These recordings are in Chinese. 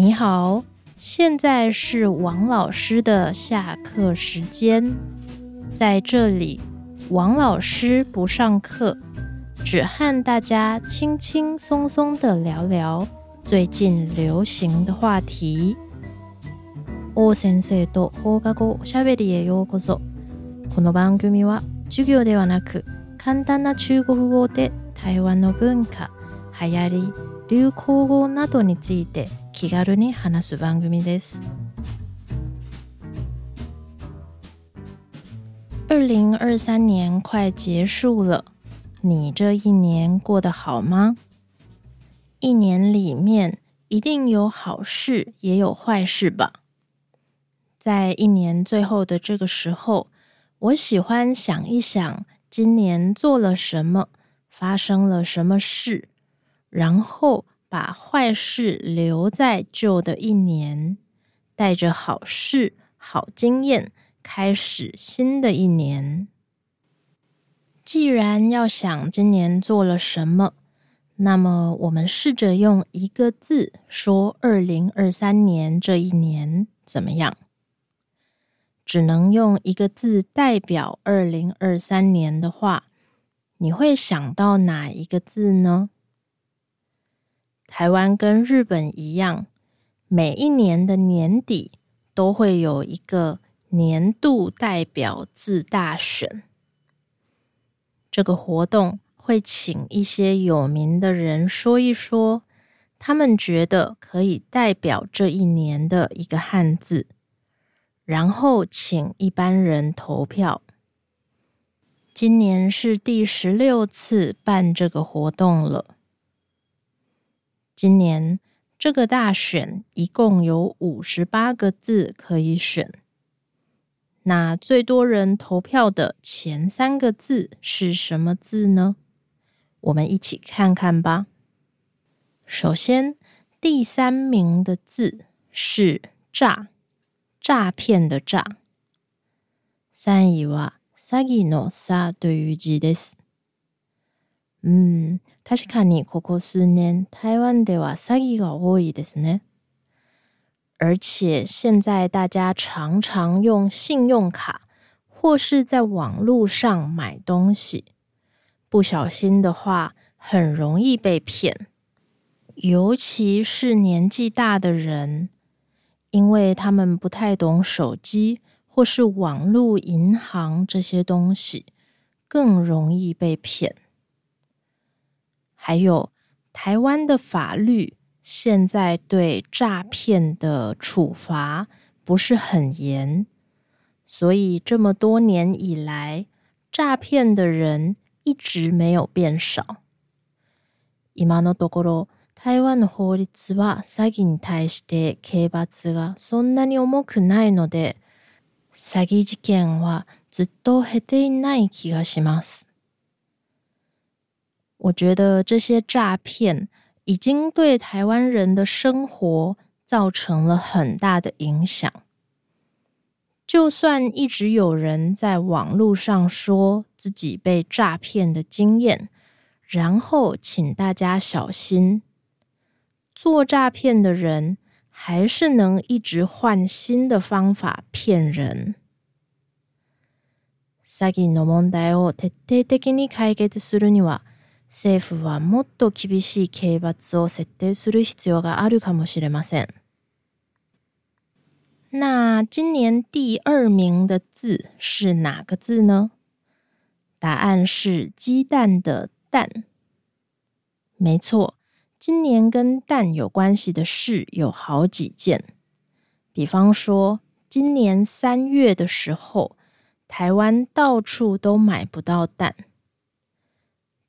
你好，现在是王老师的下课时间，在这里，王老师不上课，只和大家轻轻松松的聊聊最近流行的话题。先生としゃべりへようこそ。この番組は授業ではなく、簡単な中国語で台湾の文化、流行、流行語などについて。気軽に話す番組です。二零二三年快结束了，你这一年过得好吗？一年里面一定有好事，也有坏事吧。在一年最后的这个时候，我喜欢想一想今年做了什么，发生了什么事，然后。把坏事留在旧的一年，带着好事、好经验开始新的一年。既然要想今年做了什么，那么我们试着用一个字说二零二三年这一年怎么样？只能用一个字代表二零二三年的话，你会想到哪一个字呢？台湾跟日本一样，每一年的年底都会有一个年度代表字大选。这个活动会请一些有名的人说一说，他们觉得可以代表这一年的一个汉字，然后请一般人投票。今年是第十六次办这个活动了。今年这个大选一共有五十八个字可以选，那最多人投票的前三个字是什么字呢？我们一起看看吧。首先，第三名的字是“诈”，诈骗的“诈”。三一哇，三一诺萨对于吉德斯。嗯，確かにここ数年台湾では詐欺が多いですね。而且现在大家常常用信用卡或是在网络上买东西，不小心的话很容易被骗。尤其是年纪大的人，因为他们不太懂手机或是网络银行这些东西，更容易被骗。还有，台湾的法律现在对诈骗的处罚不是很严，所以这么多年以来，诈骗的人一直没有变少。今のところ、台湾の法律は詐欺に対して刑罰がそんなに重くないので、詐欺事件はずっと減っていない気がします。我觉得这些诈骗已经对台湾人的生活造成了很大的影响。就算一直有人在网络上说自己被诈骗的经验，然后请大家小心，做诈骗的人还是能一直换新的方法骗人。詐欺の問題を徹底的に解決するには。政府是，もっと厳しい刑罰を設定する必要があるかもしれません。那今年第二名的字是哪个字呢？答案是鸡蛋的蛋。没错，今年跟蛋有关系的事有好几件。比方说，今年三月的时候，台湾到处都买不到蛋。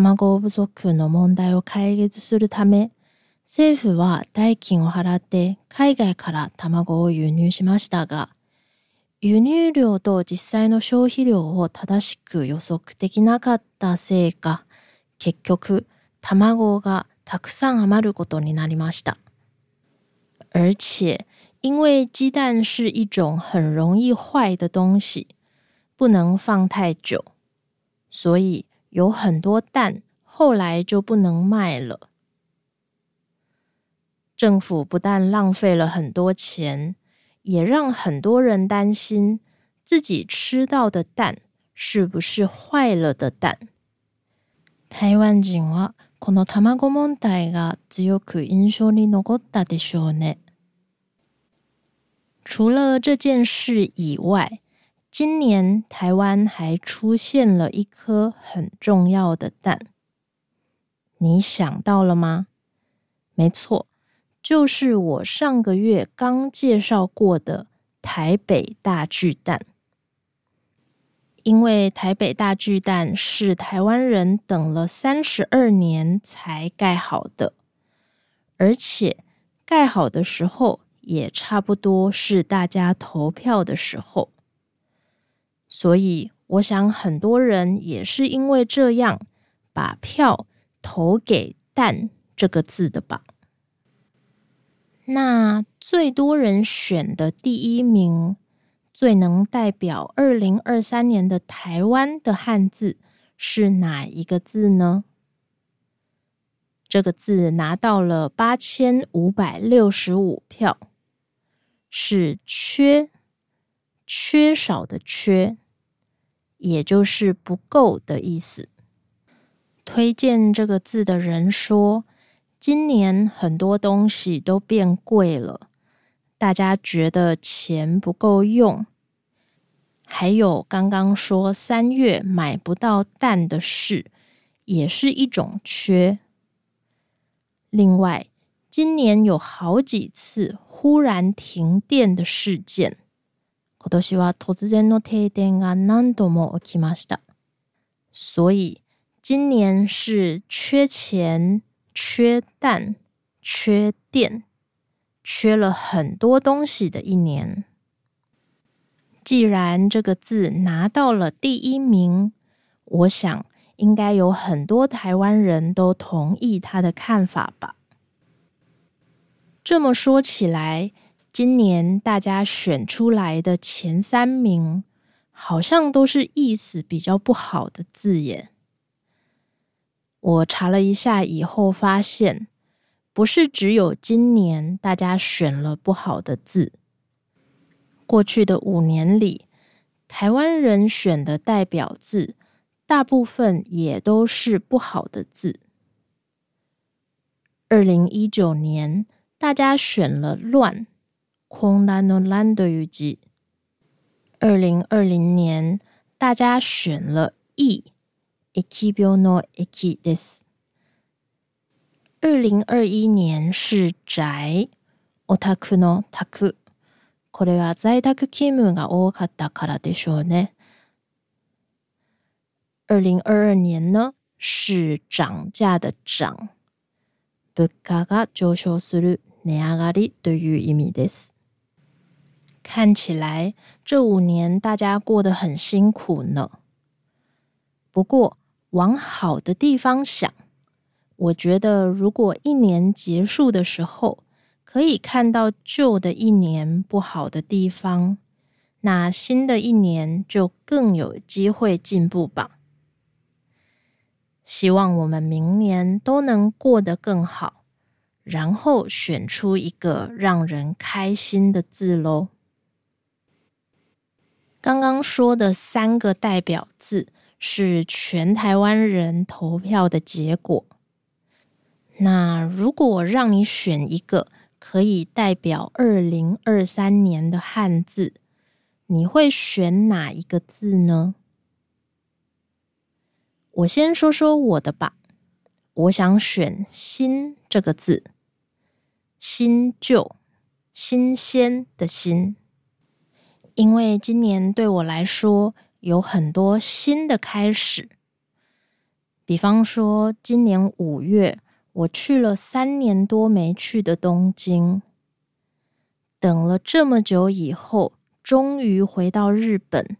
卵不足の問題を解決するため、政府は代金を払って海外から卵を輸入しましたが、輸入量と実際の消費量を正しく予測できなかったせいか、結局、卵がたくさん余ることになりました。而且，因为鸡蛋是一种很容易坏的东西，不能放太久，所以有很多蛋，后来就不能卖了。政府不但浪费了很多钱，也让很多人担心自己吃到的蛋是不是坏了的蛋。台湾人はこの卵問題が強く印象に残ったでしょうね。除了这件事以外。今年台湾还出现了一颗很重要的蛋，你想到了吗？没错，就是我上个月刚介绍过的台北大巨蛋。因为台北大巨蛋是台湾人等了三十二年才盖好的，而且盖好的时候也差不多是大家投票的时候。所以，我想很多人也是因为这样把票投给“蛋”这个字的吧？那最多人选的第一名，最能代表二零二三年的台湾的汉字是哪一个字呢？这个字拿到了八千五百六十五票，是“缺”缺少的“缺”。也就是不够的意思。推荐这个字的人说，今年很多东西都变贵了，大家觉得钱不够用。还有刚刚说三月买不到蛋的事，也是一种缺。另外，今年有好几次忽然停电的事件。我都希望突然の停電が何度も起きました。所以，今年是缺钱、缺蛋、缺电，缺了很多东西的一年。既然这个字拿到了第一名，我想应该有很多台湾人都同意他的看法吧。这么说起来。今年大家选出来的前三名，好像都是意思比较不好的字眼。我查了一下以后发现，不是只有今年大家选了不好的字。过去的五年里，台湾人选的代表字，大部分也都是不好的字。二零一九年，大家选了“乱”。混乱の乱という字。二零二零年，大家选了疫，疫病の疫です。二零二一年是宅、オタクの宅。これは在宅勤務が多かったからでしょうね。二零二二年呢是涨价的涨。物価が上昇する値上がりという意味です。看起来这五年大家过得很辛苦呢。不过往好的地方想，我觉得如果一年结束的时候可以看到旧的一年不好的地方，那新的一年就更有机会进步吧。希望我们明年都能过得更好，然后选出一个让人开心的字喽。刚刚说的三个代表字是全台湾人投票的结果。那如果让你选一个可以代表二零二三年的汉字，你会选哪一个字呢？我先说说我的吧。我想选“新”这个字，新旧、新鲜的“新”。因为今年对我来说有很多新的开始，比方说，今年五月我去了三年多没去的东京，等了这么久以后，终于回到日本，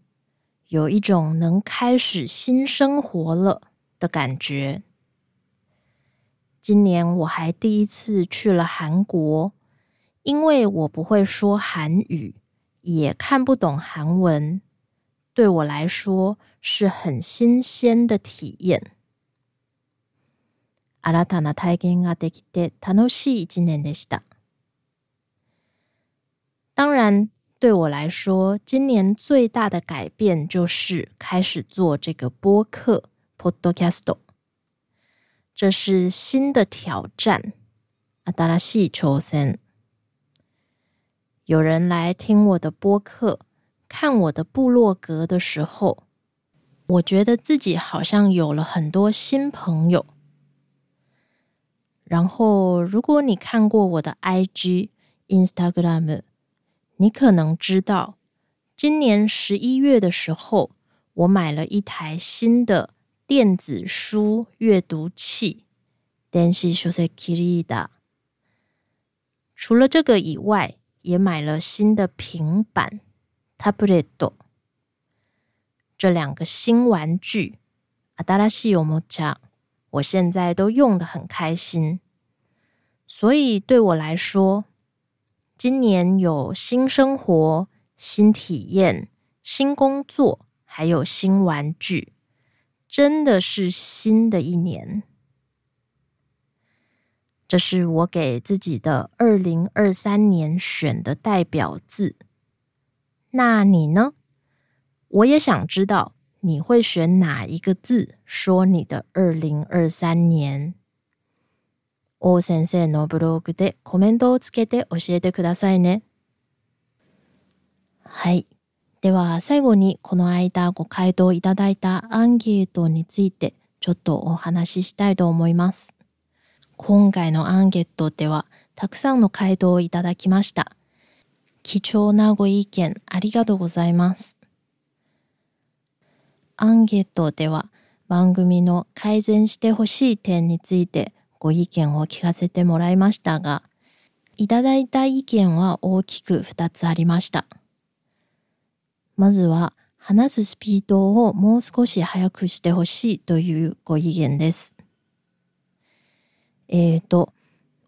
有一种能开始新生活了的感觉。今年我还第一次去了韩国，因为我不会说韩语。也看不懂韩文，对我来说是很新鲜的体验。阿拉塔纳泰根阿德基特塔诺西年的西达，当然对我来说，今年最大的改变就是开始做这个播客 Podcasto，这是新的挑战。阿达拉西求生。有人来听我的播客、看我的部落格的时候，我觉得自己好像有了很多新朋友。然后，如果你看过我的 IG、Instagram，你可能知道，今年十一月的时候，我买了一台新的电子书阅读器。但是，说起来的，除了这个以外。也买了新的平板，tablet，这两个新玩具，阿达拉西尤摩加，我现在都用的很开心。所以对我来说，今年有新生活、新体验、新工作，还有新玩具，真的是新的一年。这是我给自己的二零二三年选的代表字。那你呢？我也想知道你会选哪一个字说你的二零二三年。先生のブログでコメントをつけて教えてくださいね。はい。では最後にこの間ご回答いただいたアンケートについてちょっとお話ししたいと思います。今回のアンケートではたくさんの回答をいただきました。貴重なご意見ありがとうございます。アンケートでは番組の改善してほしい点についてご意見を聞かせてもらいましたが、いただいた意見は大きく2つありました。まずは話すスピードをもう少し速くしてほしいというご意見です。えっ、ー、と、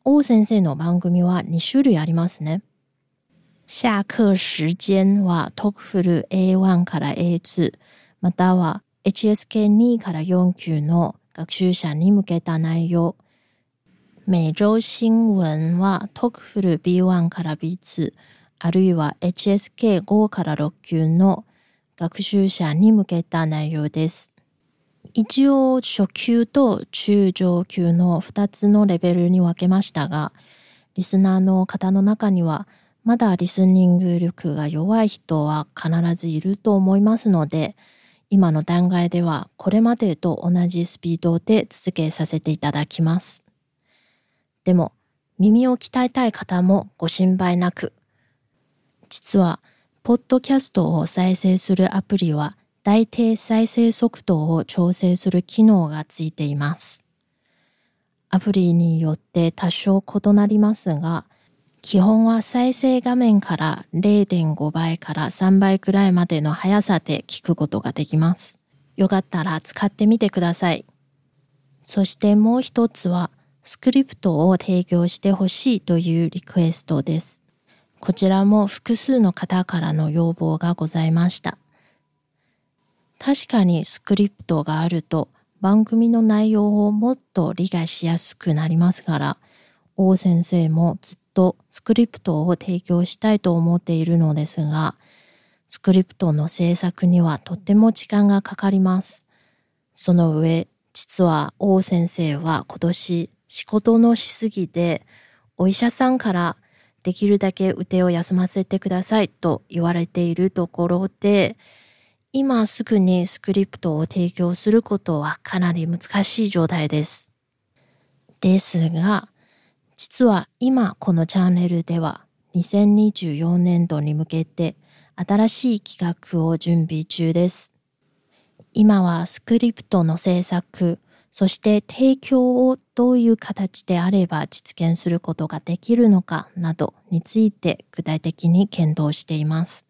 王先生の番組は2種類ありますね。下課時間はトクフル A1 から A2 または HSK2 から4級の学習者に向けた内容。每周新聞はトクフル B1 から B2 あるいは HSK5 から6級の学習者に向けた内容です。一応初級と中上級の2つのレベルに分けましたがリスナーの方の中にはまだリスニング力が弱い人は必ずいると思いますので今の段階ではこれまでと同じスピードで続けさせていただきます。でも耳を鍛えたい方もご心配なく実はポッドキャストを再生するアプリは大停再生速度を調整する機能がついています。アプリによって多少異なりますが、基本は再生画面から0.5倍から3倍くらいまでの速さで聞くことができます。よかったら使ってみてください。そしてもう一つは、スクリプトを提供してほしいというリクエストです。こちらも複数の方からの要望がございました。確かにスクリプトがあると番組の内容をもっと理解しやすくなりますから王先生もずっとスクリプトを提供したいと思っているのですがスクリプトの制作にはとても時間がかかります。その上実は王先生は今年仕事のしすぎでお医者さんからできるだけ腕を休ませてくださいと言われているところで今すぐにスクリプトを提供することはかなり難しい状態です。ですが、実は今このチャンネルでは2024年度に向けて新しい企画を準備中です。今はスクリプトの制作、そして提供をどういう形であれば実現することができるのかなどについて具体的に検討しています。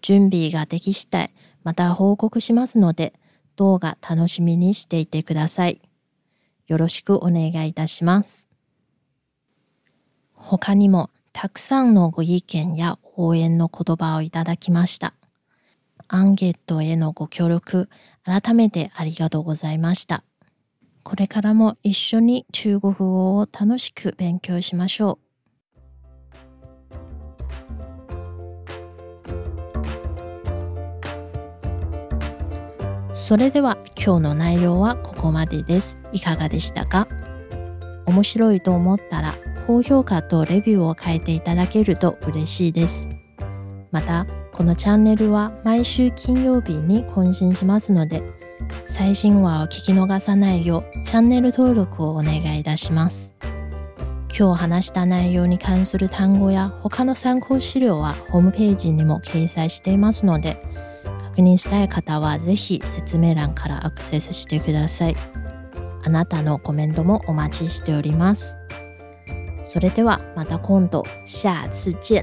準備ができ次第、また報告しますので、動画楽しみにしていてください。よろしくお願いいたします。他にもたくさんのご意見や応援の言葉をいただきました。アンケートへのご協力、改めてありがとうございました。これからも一緒に中国語を楽しく勉強しましょう。それでは今日の内容はここまでです。いかがでしたか面白いと思ったら高評価とレビューを変えていただけると嬉しいです。また、このチャンネルは毎週金曜日に更新しますので、最新話を聞き逃さないようチャンネル登録をお願いいたします。今日話した内容に関する単語や他の参考資料はホームページにも掲載していますので、確認したい方はぜひ説明欄からアクセスしてください。あなたのコメントもお待ちしております。それではまた今度、下次见。